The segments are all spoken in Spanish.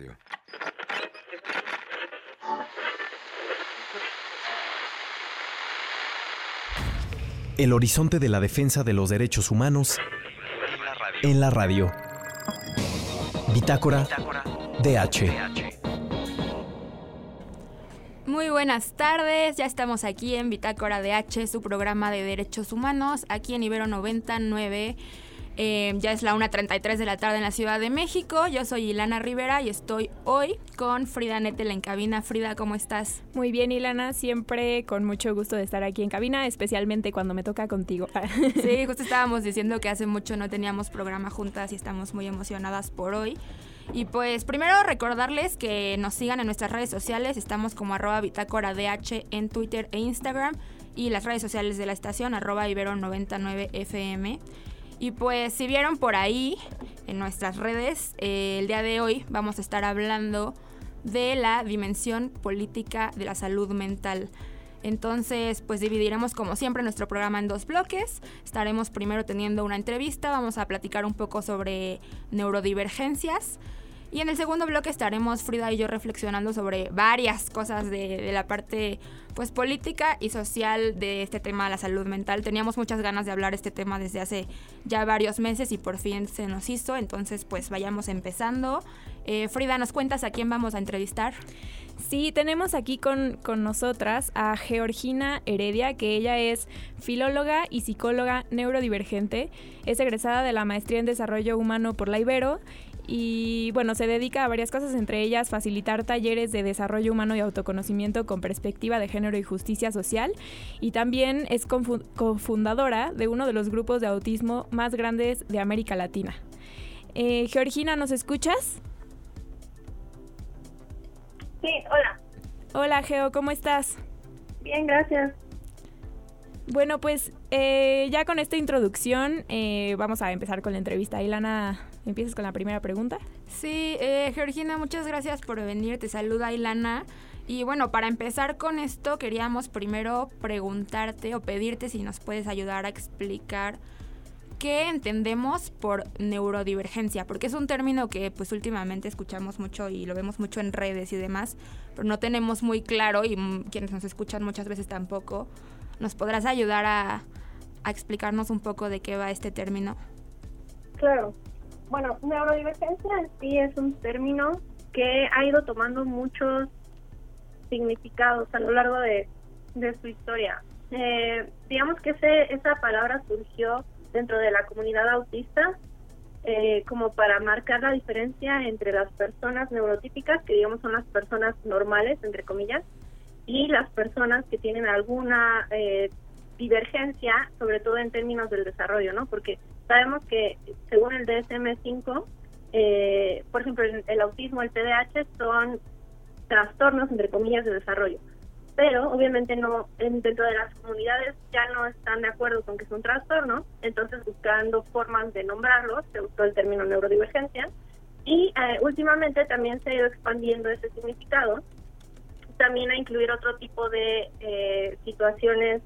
Radio. El horizonte de la defensa de los derechos humanos en la radio. Bitácora DH. Muy buenas tardes, ya estamos aquí en Bitácora DH, su programa de derechos humanos, aquí en Ibero 99 eh, ya es la 1.33 de la tarde en la Ciudad de México. Yo soy Ilana Rivera y estoy hoy con Frida Nettel en cabina. Frida, ¿cómo estás? Muy bien, Ilana. Siempre con mucho gusto de estar aquí en cabina, especialmente cuando me toca contigo. sí, justo estábamos diciendo que hace mucho no teníamos programa juntas y estamos muy emocionadas por hoy. Y pues primero recordarles que nos sigan en nuestras redes sociales. Estamos como arroba bitácora DH en Twitter e Instagram. Y las redes sociales de la estación arroba ibero99fm. Y pues si vieron por ahí en nuestras redes, eh, el día de hoy vamos a estar hablando de la dimensión política de la salud mental. Entonces, pues dividiremos como siempre nuestro programa en dos bloques. Estaremos primero teniendo una entrevista, vamos a platicar un poco sobre neurodivergencias. Y en el segundo bloque estaremos Frida y yo reflexionando sobre varias cosas de, de la parte pues política y social de este tema de la salud mental. Teníamos muchas ganas de hablar este tema desde hace ya varios meses y por fin se nos hizo, entonces pues vayamos empezando. Eh, Frida, ¿nos cuentas a quién vamos a entrevistar? Sí, tenemos aquí con, con, nosotras a Georgina Heredia, que ella es filóloga y psicóloga neurodivergente. Es egresada de la maestría en desarrollo humano por la Ibero y bueno, se dedica a varias cosas, entre ellas facilitar talleres de desarrollo humano y autoconocimiento con perspectiva de género y justicia social y también es cofundadora de uno de los grupos de autismo más grandes de América Latina. Eh, Georgina, ¿nos escuchas? Sí, hola. Hola Geo, ¿cómo estás? Bien, gracias. Bueno, pues eh, ya con esta introducción eh, vamos a empezar con la entrevista. Ilana, ¿empiezas con la primera pregunta? Sí, eh, Georgina, muchas gracias por venir. Te saluda Ilana. Y bueno, para empezar con esto, queríamos primero preguntarte o pedirte si nos puedes ayudar a explicar qué entendemos por neurodivergencia, porque es un término que pues últimamente escuchamos mucho y lo vemos mucho en redes y demás, pero no tenemos muy claro y quienes nos escuchan muchas veces tampoco ¿Nos podrás ayudar a, explicarnos un poco de qué va este término? Claro. Bueno, neurodivergencia en sí es un término que ha ido tomando muchos significados a lo largo de, su historia. Eh, digamos que ese, esa palabra surgió dentro de la comunidad autista eh, como para marcar la diferencia entre las personas neurotípicas, que digamos son las personas normales, entre comillas, y las personas que tienen alguna eh, divergencia, sobre todo en términos del desarrollo, ¿no? Porque sabemos que según el DSM-5, eh, por ejemplo, el, autismo, el TDAH son trastornos, entre comillas, de desarrollo. Pero obviamente no dentro de las comunidades ya no están de acuerdo con que es un trastorno, entonces buscando formas de nombrarlos, se usó el término neurodivergencia, y eh, últimamente también se ha ido expandiendo ese significado también a incluir otro tipo de eh, situaciones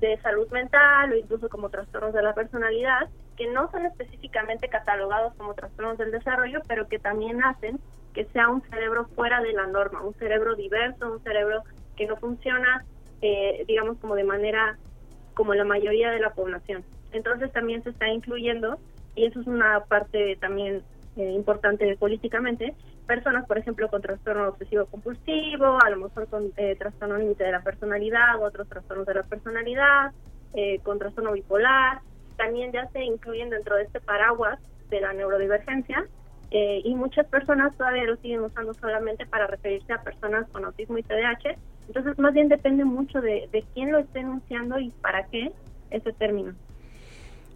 de salud mental o incluso como trastornos de la personalidad, que no son específicamente catalogados como trastornos del desarrollo, pero que también hacen que sea un cerebro fuera de la norma, un cerebro diverso, un cerebro que no funciona, eh, digamos, como de manera como la mayoría de la población. Entonces también se está incluyendo, y eso es una parte también eh, importante políticamente, personas, por ejemplo, con trastorno obsesivo compulsivo, a lo mejor con eh, trastorno límite de la personalidad, otros trastornos de la personalidad, eh, con trastorno bipolar, también ya se incluyen dentro de este paraguas de la neurodivergencia eh, y muchas personas todavía lo siguen usando solamente para referirse a personas con autismo y TDAH. Entonces, más bien depende mucho de, de quién lo esté enunciando y para qué ese término.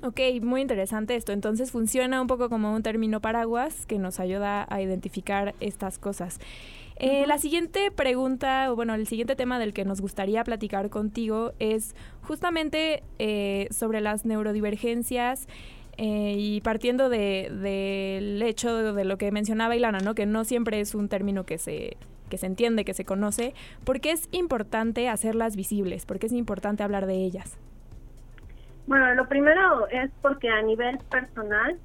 Ok, muy interesante esto. Entonces funciona un poco como un término paraguas que nos ayuda a identificar estas cosas. Eh, la siguiente pregunta, o bueno, el siguiente tema del que nos gustaría platicar contigo es justamente eh, sobre las neurodivergencias eh, y partiendo del de, hecho de, lo que mencionaba Ilana, ¿no? que no siempre es un término que se, que se entiende, que se conoce, ¿por qué es importante hacerlas visibles? ¿Por qué es importante hablar de ellas? Bueno, lo primero es porque a nivel personal,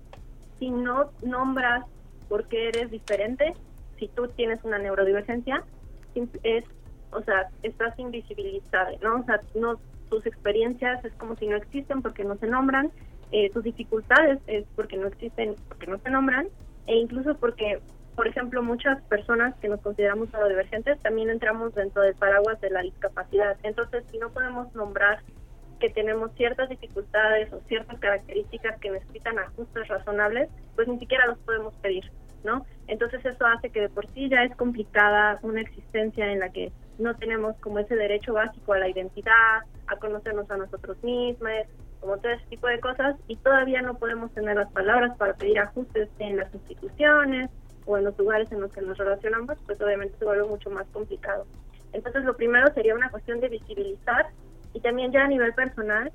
si no nombras por qué eres diferente, si tú tienes una neurodivergencia, es, o sea, estás invisibilizada, ¿no? O sea, no, tus experiencias es como si no existen porque no se nombran, eh, tus dificultades es porque no existen, porque no se nombran, e incluso porque, por ejemplo, muchas personas que nos consideramos neurodivergentes también entramos dentro del paraguas de la discapacidad. Entonces, si no podemos nombrar que tenemos ciertas dificultades o ciertas características que necesitan ajustes razonables, pues ni siquiera los podemos pedir, ¿no? Entonces eso hace que de por sí ya es complicada una existencia en la que no tenemos como ese derecho básico a la identidad, a conocernos a nosotros mismos, como todo ese tipo de cosas, y todavía no podemos tener las palabras para pedir ajustes en las instituciones o en los lugares en los que nos relacionamos, pues obviamente se vuelve mucho más complicado. Entonces lo primero sería una cuestión de visibilizar y también ya a nivel personal,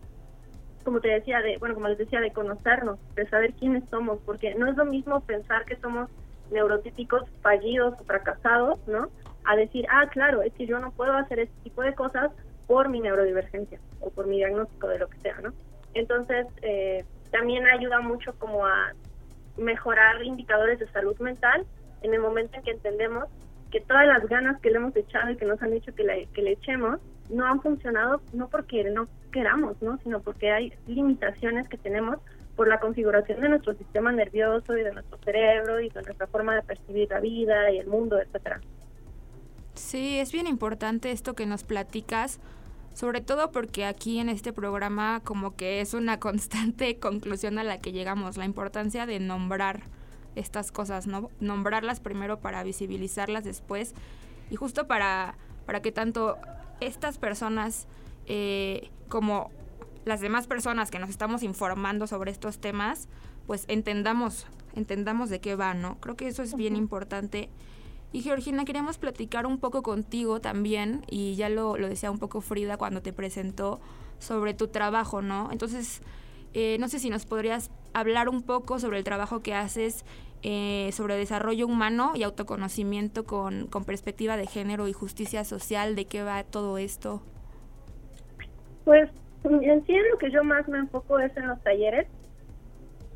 como te decía, de, bueno, como les decía, de conocernos, de saber quiénes somos, porque no es lo mismo pensar que somos neurotípicos fallidos o fracasados, ¿no? A decir, ah, claro, es que yo no puedo hacer este tipo de cosas por mi neurodivergencia o por mi diagnóstico de lo que sea, ¿no? Entonces, eh, también ayuda mucho como a mejorar indicadores de salud mental en el momento en que entendemos que todas las ganas que le hemos echado y que nos han dicho que le, que le echemos no han funcionado no porque no queramos, ¿no? sino porque hay limitaciones que tenemos por la configuración de nuestro sistema nervioso y de nuestro cerebro y de nuestra forma de percibir la vida y el mundo, etcétera. Sí, es bien importante esto que nos platicas, sobre todo porque aquí en este programa como que es una constante conclusión a la que llegamos, la importancia de nombrar estas cosas, ¿no? Nombrarlas primero para visibilizarlas después y justo para, para que tanto estas personas eh, como las demás personas que nos estamos informando sobre estos temas, pues entendamos, entendamos de qué va, ¿no? Creo que eso es bien importante. Y Georgina, queríamos platicar un poco contigo también, y ya lo, lo decía un poco Frida cuando te presentó, sobre tu trabajo, ¿no? Entonces, eh, no sé si nos podrías hablar un poco sobre el trabajo que haces eh, sobre desarrollo humano y autoconocimiento con, con perspectiva de género y justicia social, ¿de qué va todo esto? Pues en sí lo que yo más me enfoco es en los talleres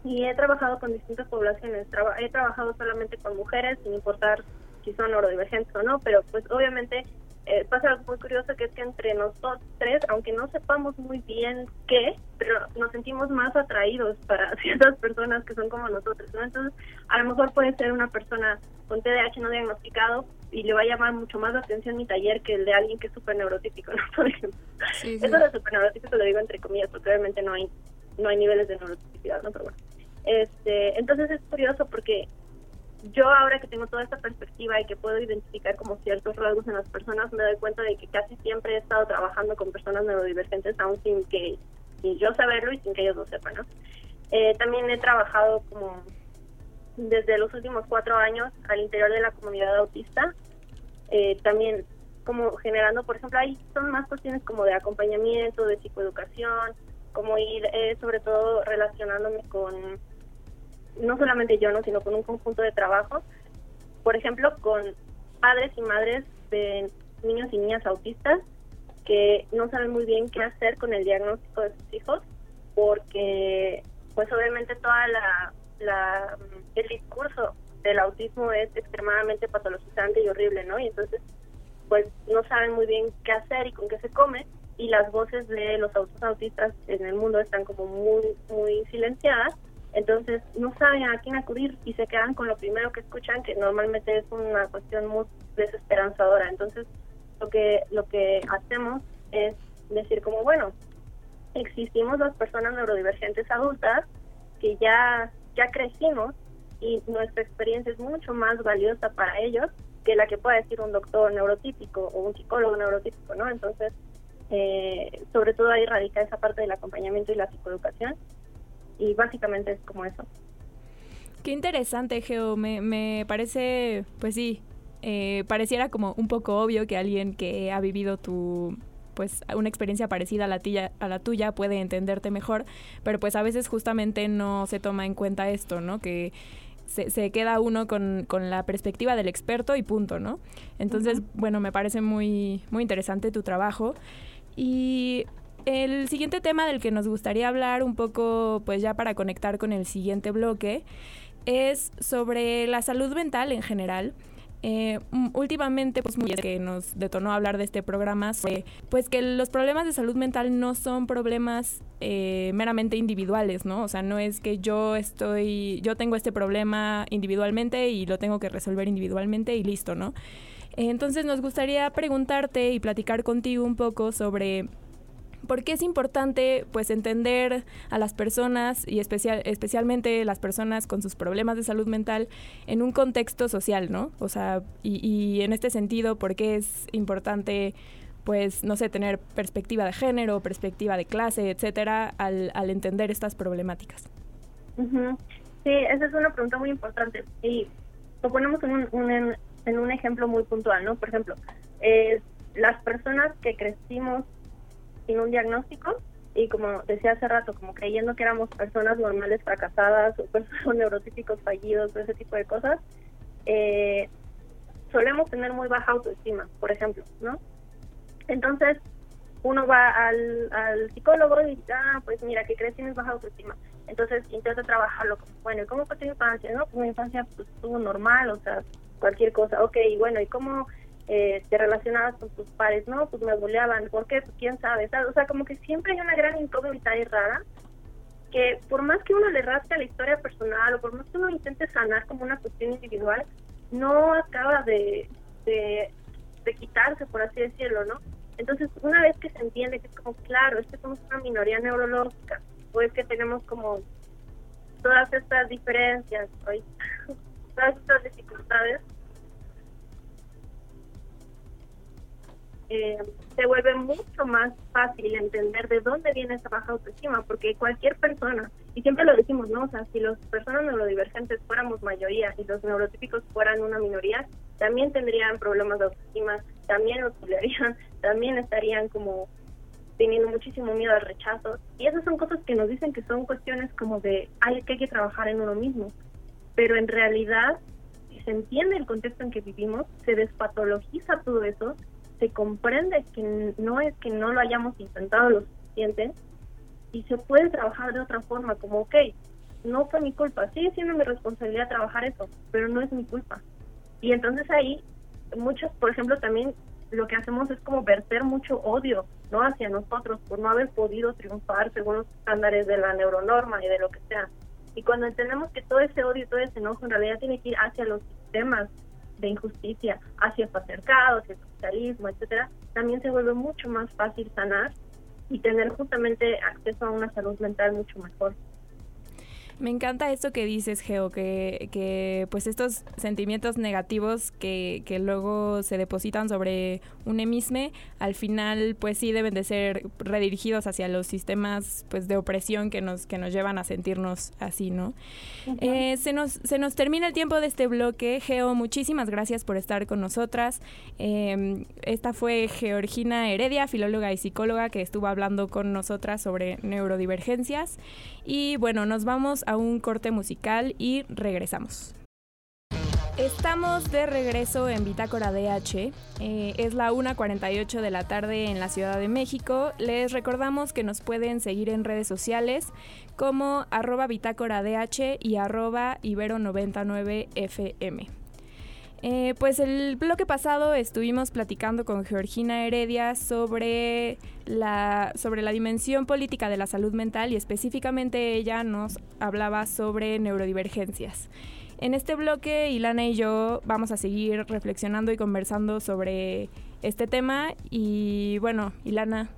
y he trabajado con distintas poblaciones. he trabajado solamente con mujeres, sin importar si son neurodivergentes o no, pero pues obviamente eh, pasa algo muy curioso que es que entre nosotros tres, aunque no sepamos muy bien qué, pero nos sentimos más atraídos para ciertas personas que son como nosotros, ¿no? Entonces, a lo mejor puede ser una persona con TDAH no diagnosticado y le va a llamar mucho más la atención mi taller que el de alguien que es súper neurotípico, ¿no? Por ejemplo. Eso de súper neurotípico lo digo entre comillas, porque obviamente no hay, no hay niveles de neurotipicidad, ¿no? Pero bueno. Este, entonces es curioso porque yo ahora que tengo toda esta perspectiva y que puedo identificar como ciertos rasgos en las personas, me doy cuenta de que casi siempre he estado trabajando con personas neurodivergentes, aún sin que sin yo saberlo y sin que ellos lo sepan. ¿no? Eh, también he trabajado como desde los últimos cuatro años al interior de la comunidad autista, eh, también como generando, por ejemplo, ahí son más cuestiones como de acompañamiento, de psicoeducación, como ir eh, sobre todo relacionándome con no solamente yo, ¿no? sino con un conjunto de trabajo, por ejemplo, con padres y madres de niños y niñas autistas que no saben muy bien qué hacer con el diagnóstico de sus hijos, porque pues obviamente toda la, el discurso del autismo es extremadamente patologizante y horrible, ¿no? Y entonces pues no saben muy bien qué hacer y con qué se come y las voces de los autistas en el mundo están como muy muy silenciadas entonces no saben a quién acudir y se quedan con lo primero que escuchan, que normalmente es una cuestión muy desesperanzadora. Entonces lo que, lo que hacemos es decir como, bueno, existimos las personas neurodivergentes adultas que ya, ya crecimos y nuestra experiencia es mucho más valiosa para ellos que la que pueda decir un doctor neurotípico o un psicólogo neurotípico, ¿no? Entonces, eh, sobre todo ahí radica esa parte del acompañamiento y la psicoeducación y básicamente es como eso. Qué interesante, Geo. Me, me parece, pues sí, eh, pareciera como un poco obvio que alguien que ha vivido tu pues una experiencia parecida a la, tuya, a la tuya puede entenderte mejor, pero pues a veces justamente no se toma en cuenta esto, ¿no? Que se, se queda uno con, con, la perspectiva del experto y punto, ¿no? Entonces, bueno, me parece muy, muy interesante tu trabajo. Y el siguiente tema del que nos gustaría hablar un poco, pues ya para conectar con el siguiente bloque, es sobre la salud mental en general. Eh, últimamente, pues muy que nos detonó hablar de este programa, fue pues que los problemas de salud mental no son problemas eh, meramente individuales, ¿no? O sea, no es que yo estoy, yo tengo este problema individualmente y lo tengo que resolver individualmente y listo, ¿no? Entonces nos gustaría preguntarte y platicar contigo un poco sobre por qué es importante pues entender a las personas y especial, especialmente las personas con sus problemas de salud mental en un contexto social, ¿no? O sea, y, y en este sentido, por qué es importante pues, no sé, tener perspectiva de género, perspectiva de clase, etcétera, al, al entender estas problemáticas. Sí, esa es una pregunta muy importante. Y lo ponemos en un, en un ejemplo muy puntual, ¿no? Por ejemplo, eh, las personas que crecimos sin un diagnóstico y como decía hace rato, como creyendo que éramos personas normales fracasadas o personas neurotípicos fallidos ese tipo de cosas, eh, solemos tener muy baja autoestima, por ejemplo, ¿no? Entonces, uno va al, al psicólogo y dice, ah, pues mira, que crees tienes baja autoestima. Entonces intenta trabajarlo. Bueno, ¿y cómo fue tu infancia? No, pues mi infancia pues, estuvo normal, o sea, cualquier cosa. Ok, bueno, ¿y cómo te relacionabas con tus pares? No, pues me boleaban. ¿Por qué? Pues quién sabe. O sea, como que siempre hay una gran incógnita y rara que por más que uno le rasque a la historia personal o por más que uno intente sanar como una cuestión individual, no acaba de, de, de quitarse, por así decirlo, ¿no? Entonces, una vez que se entiende que es como, claro, es que somos una minoría neurológica, o es que tenemos como todas estas diferencias, todas estas dificultades, eh, se vuelve mucho más fácil entender de dónde viene esa baja autoestima, porque cualquier persona, y siempre lo decimos, ¿no? O sea, si las personas neurodivergentes fuéramos mayoría y los neurotípicos fueran una minoría, también tendrían problemas de autoestima, también los también estarían como teniendo muchísimo miedo al rechazo. Y esas son cosas que nos dicen que son cuestiones como de, ay, que hay que trabajar en uno mismo. Pero en realidad, si se entiende el contexto en que vivimos, se despatologiza todo eso se comprende que no es que no lo hayamos intentado lo suficiente y se puede trabajar de otra forma, como, ok, no fue mi culpa, sigue siendo mi responsabilidad trabajar eso, pero no es mi culpa. Y entonces ahí, muchos, por ejemplo, también lo que hacemos es como verter mucho odio, ¿no? Hacia nosotros por no haber podido triunfar según los estándares de la neuronorma y de lo que sea. Y cuando entendemos que todo ese odio y todo ese enojo en realidad tiene que ir hacia los sistemas de injusticia hacia el patriarcado, hacia el capitalismo, etcétera, también se vuelve mucho más fácil sanar y tener justamente acceso a una salud mental mucho mejor. Me encanta esto que dices, Geo, que, que pues estos sentimientos negativos que, que, luego se depositan sobre un emisme, al final pues sí deben de ser redirigidos hacia los sistemas pues de opresión que nos, que nos llevan a sentirnos así, ¿no? eh, se, nos, se nos termina el tiempo de este bloque. Geo, muchísimas gracias por estar con nosotras. Eh, esta fue Georgina Heredia, filóloga y psicóloga, que estuvo hablando con nosotras sobre neurodivergencias. Y bueno, nos vamos a un corte musical y regresamos. Estamos de regreso en Bitácora DH. Eh, es la 1.48 de la tarde en la Ciudad de México. Les recordamos que nos pueden seguir en redes sociales como arroba Bitácora DH y arroba Ibero99FM. Eh, pues el bloque pasado estuvimos platicando con Georgina Heredia sobre la, sobre la dimensión política de la salud mental y específicamente ella nos hablaba sobre neurodivergencias. En este bloque, Ilana y yo vamos a seguir reflexionando y conversando sobre este tema y bueno, Ilana.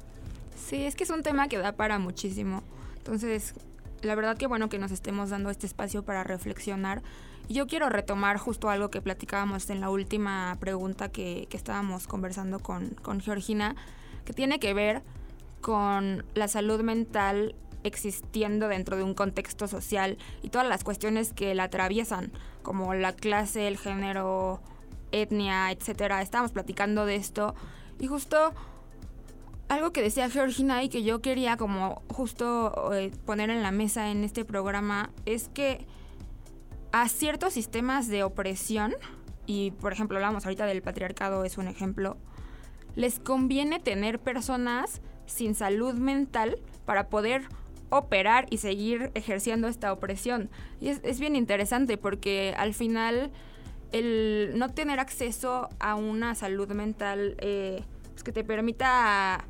Sí, es que es un tema que da para muchísimo. Entonces, la verdad que bueno que nos estemos dando este espacio para reflexionar yo quiero retomar justo algo que platicábamos en la última pregunta que, estábamos conversando con, con Georgina, que tiene que ver con la salud mental existiendo dentro de un contexto social y todas las cuestiones que la atraviesan, como la clase, el género, etnia, etcétera. Estábamos platicando de esto y justo algo que decía Georgina y que yo quería como justo eh, poner en la mesa en este programa es que a ciertos sistemas de opresión, y por ejemplo hablamos ahorita del patriarcado, es un ejemplo, les conviene tener personas sin salud mental para poder operar y seguir ejerciendo esta opresión. Y es, bien interesante porque al final el no tener acceso a una salud mental eh, pues, que te permita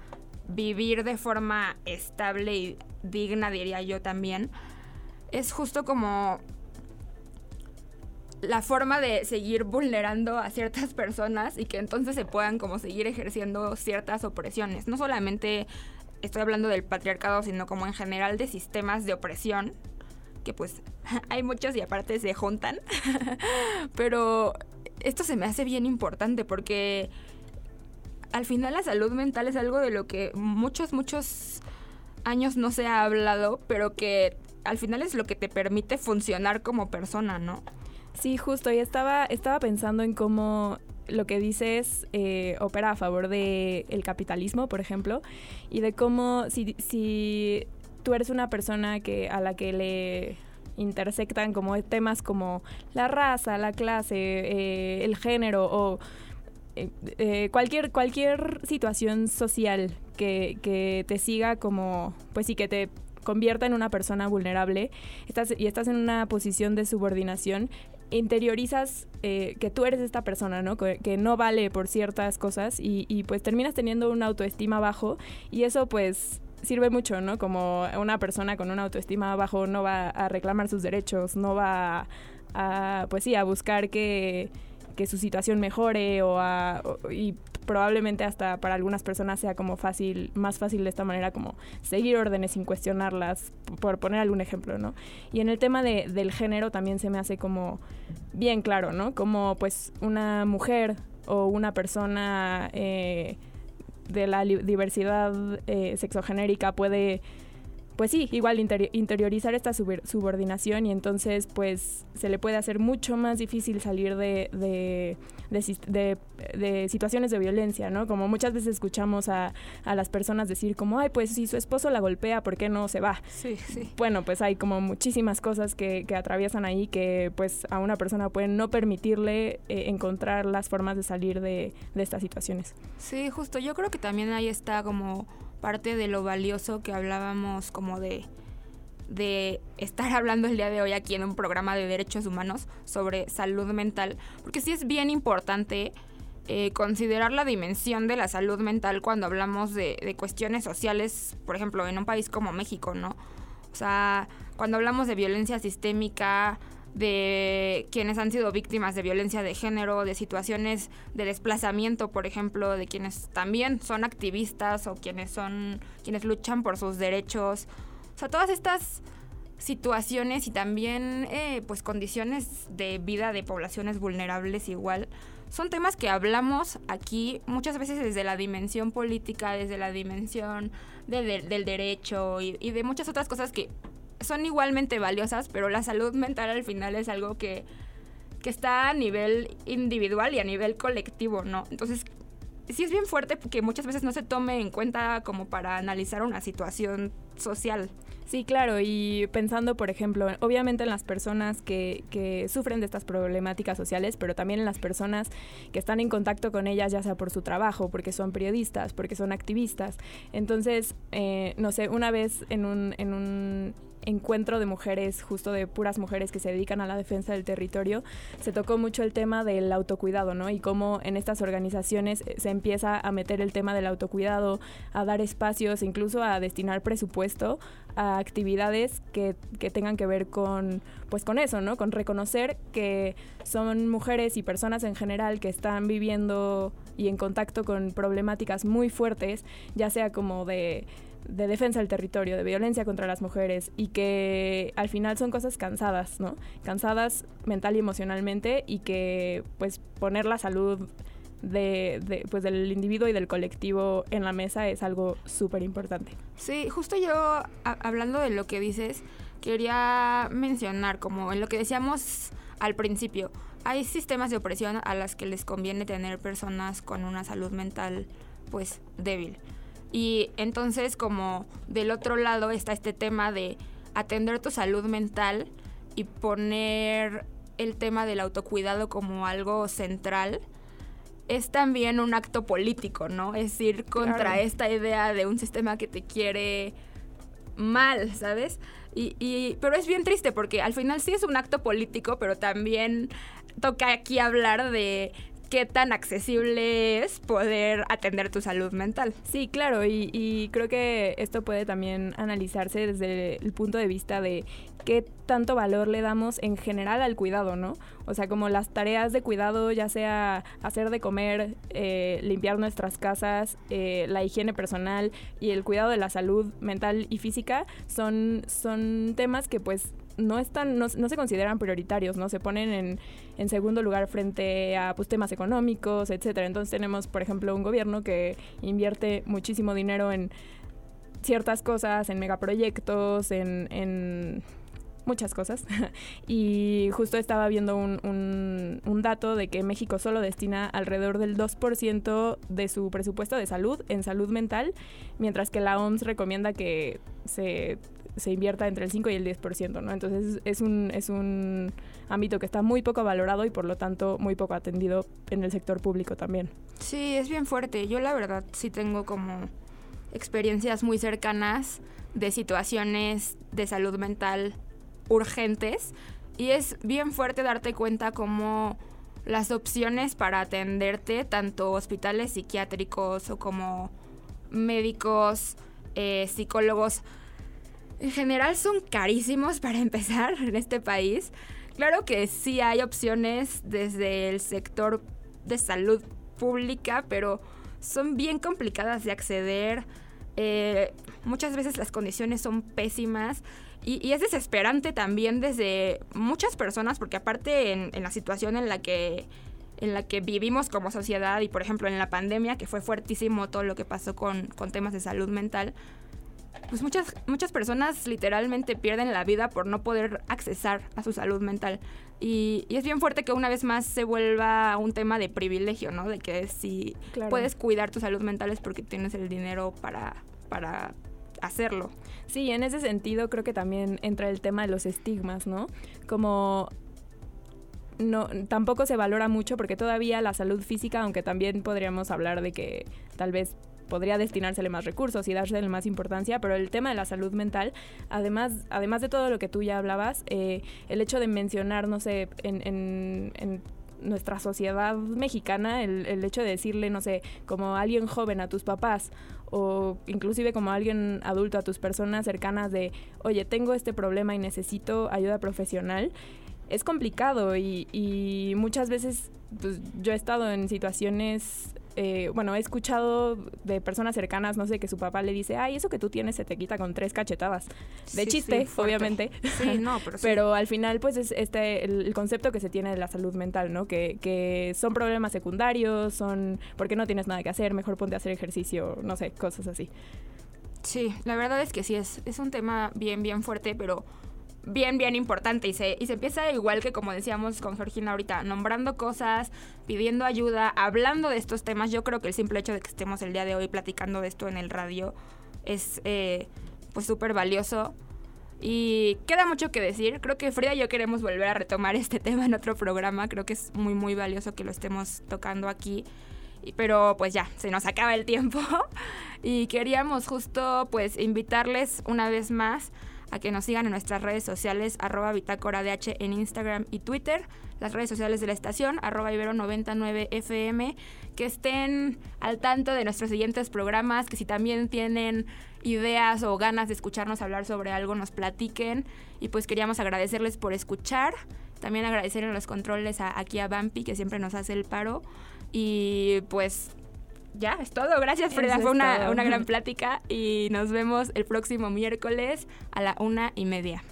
vivir de forma estable y digna, diría yo también, es justo como la forma de seguir vulnerando a ciertas personas y que entonces se puedan como seguir ejerciendo ciertas opresiones. No solamente estoy hablando del patriarcado, sino como en general de sistemas de opresión, que pues hay muchos y aparte se juntan. Pero esto se me hace bien importante porque al final la salud mental es algo de lo que muchos, muchos años no se ha hablado, pero que al final es lo que te permite funcionar como persona, ¿no? Sí, justo, y estaba, estaba pensando en cómo lo que dices eh, opera a favor del el capitalismo, por ejemplo, y de cómo si, si tú eres una persona que a la que le intersectan como temas como la raza, la clase, eh, el género o eh, cualquier, cualquier situación social que, que, te siga como, pues sí, que te convierta en una persona vulnerable estás, y estás en una posición de subordinación, interiorizas eh, que tú eres esta persona, ¿no? Que, no vale por ciertas cosas y, pues terminas teniendo una autoestima bajo y eso pues sirve mucho, ¿no? Como una persona con una autoestima bajo no va a reclamar sus derechos, no va a, pues sí, a buscar que, que su situación mejore o a, probablemente hasta para algunas personas sea como fácil, más fácil de esta manera como seguir órdenes sin cuestionarlas, por poner algún ejemplo, ¿no? Y en el tema de, del género también se me hace como bien claro, ¿no? Como pues una mujer o una persona eh, de la diversidad eh, sexogenérica puede pues sí, igual interiorizar esta subordinación y entonces pues se le puede hacer mucho más difícil salir de, de, situaciones de violencia, ¿no? Como muchas veces escuchamos a, las personas decir como, ay, pues si su esposo la golpea, ¿por qué no se va? Sí, sí. Bueno, pues hay como muchísimas cosas que, atraviesan ahí que pues a una persona pueden no permitirle eh, encontrar las formas de salir de estas situaciones. Sí, justo. Yo creo que también ahí está como parte de lo valioso que hablábamos como de, de estar hablando el día de hoy aquí en un programa de derechos humanos sobre salud mental, porque sí es bien importante eh, considerar la dimensión de la salud mental cuando hablamos de, de, cuestiones sociales, por ejemplo, en un país como México, ¿no? O sea, cuando hablamos de violencia sistémica, de quienes han sido víctimas de violencia de género, de situaciones de desplazamiento, por ejemplo, de quienes también son activistas o quienes son quienes luchan por sus derechos. O sea, todas estas situaciones y también eh, pues condiciones de vida de poblaciones vulnerables igual son temas que hablamos aquí muchas veces desde la dimensión política, desde la dimensión del derecho y de muchas otras cosas que son igualmente valiosas, pero la salud mental al final es algo que, que está a nivel individual y a nivel colectivo, ¿no? Entonces, sí es bien fuerte que muchas veces no se tome en cuenta como para analizar una situación social. Sí, claro, y pensando, por ejemplo, obviamente en las personas que, que, sufren de estas problemáticas sociales, pero también en las personas que están en contacto con ellas, ya sea por su trabajo, porque son periodistas, porque son activistas. Entonces, eh, no sé, una vez en un, en un encuentro de mujeres, justo de puras mujeres que se dedican a la defensa del territorio, se tocó mucho el tema del autocuidado, ¿no? Y cómo en estas organizaciones eh, se empieza a meter el tema del autocuidado, a dar espacios, incluso a destinar presupuesto a actividades que, que tengan que ver con, pues con eso, ¿no? Con reconocer que son mujeres y personas en general que están viviendo y en contacto con problemáticas muy fuertes, ya sea como de de defensa del territorio, de violencia contra las mujeres y que al final son cosas cansadas, ¿no? Cansadas mental y emocionalmente y que pues poner la salud de, pues del individuo y del colectivo en la mesa es algo súper importante. Sí, justo yo hablando de lo que dices, quería mencionar como en lo que decíamos al principio, hay sistemas de opresión a las que les conviene tener personas con una salud mental pues débil. Y entonces como del otro lado está este tema de atender tu salud mental y poner el tema del autocuidado como algo central, es también un acto político, ¿no? Es ir contra esta idea de un sistema que te quiere mal, ¿sabes? Y, y, pero es bien triste porque al final sí es un acto político, pero también toca aquí hablar de qué tan accesible es poder atender tu salud mental. Sí, claro, y, creo que esto puede también analizarse desde el punto de vista de qué tanto valor le damos en general al cuidado, ¿no? O sea, como las tareas de cuidado, ya sea hacer de comer, eh, limpiar nuestras casas, eh, la higiene personal y el cuidado de la salud mental y física, son, son temas que pues no están, no, se consideran prioritarios, ¿no? Se ponen en, en, segundo lugar frente a pues, temas económicos, etcétera. Entonces tenemos, por ejemplo, un gobierno que invierte muchísimo dinero en ciertas cosas, en megaproyectos, en, en muchas cosas. y justo estaba viendo un, un, un, dato de que México solo destina alrededor del 2% de su presupuesto de salud en salud mental, mientras que la OMS recomienda que se se invierta entre el 5 y el 10%, ¿no? Entonces es un, es un ámbito que está muy poco valorado y por lo tanto muy poco atendido en el sector público también. Sí, es bien fuerte. Yo la verdad sí tengo como experiencias muy cercanas de situaciones de salud mental urgentes y es bien fuerte darte cuenta como las opciones para atenderte, tanto hospitales psiquiátricos o como médicos, eh, psicólogos, en general son carísimos para empezar en este país. Claro que sí hay opciones desde el sector de salud pública, pero son bien complicadas de acceder. Eh, muchas veces las condiciones son pésimas y, es desesperante también desde muchas personas, porque aparte en, la situación en la que en la que vivimos como sociedad y por ejemplo en la pandemia, que fue fuertísimo todo lo que pasó con, con temas de salud mental, pues muchas, muchas personas literalmente pierden la vida por no poder accesar a su salud mental. Y, es bien fuerte que una vez más se vuelva un tema de privilegio, ¿no? De que si puedes cuidar tu salud mental es porque tienes el dinero para, para hacerlo. Sí, en ese sentido creo que también entra el tema de los estigmas, ¿no? Como no tampoco se valora mucho porque todavía la salud física, aunque también podríamos hablar de que tal vez podría destinársele más recursos y dársele más importancia, pero el tema de la salud mental, además, además de todo lo que tú ya hablabas, eh, el hecho de mencionar, no sé, en, nuestra sociedad mexicana, el, hecho de decirle, no sé, como alguien joven a tus papás o inclusive como alguien adulto a tus personas cercanas de, oye, tengo este problema y necesito ayuda profesional, es complicado y, y muchas veces pues, yo he estado en situaciones eh, bueno, he escuchado de personas cercanas, no sé, que su papá le dice, ay, eso que tú tienes se te quita con tres cachetadas. De chiste, obviamente. Sí, no, pero, pero al final, pues es este el, concepto que se tiene de la salud mental, ¿no? Que, que son problemas secundarios, son porque no tienes nada que hacer, mejor ponte a hacer ejercicio, no sé, cosas así. Sí, la verdad es que sí, es, es un tema bien, bien fuerte, pero bien, bien importante y se, y se empieza igual que como decíamos con Georgina ahorita, nombrando cosas, pidiendo ayuda, hablando de estos temas. Yo creo que el simple hecho de que estemos el día de hoy platicando de esto en el radio es eh, pues súper valioso. Y queda mucho que decir. Creo que Frida y yo queremos volver a retomar este tema en otro programa. Creo que es muy, muy valioso que lo estemos tocando aquí. Pero pues ya, se nos acaba el tiempo. y queríamos justo pues invitarles una vez más a que nos sigan en nuestras redes sociales, arroba bitácora DH en Instagram y Twitter, las redes sociales de la estación, arroba ibero99fm, que estén al tanto de nuestros siguientes programas, que si también tienen ideas o ganas de escucharnos hablar sobre algo, nos platiquen. Y pues queríamos agradecerles por escuchar. También agradecer en los controles a, aquí a Bampi, que siempre nos hace el paro. Y pues ya, es todo. Gracias, Freda. Fue una, una, gran plática y nos vemos el próximo miércoles a la una y media.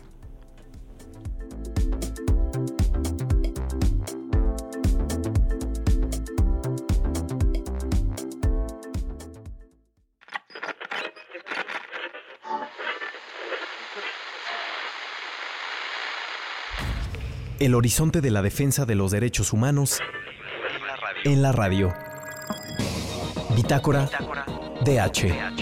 El horizonte de la defensa de los derechos humanos en la radio. Bitácora DH.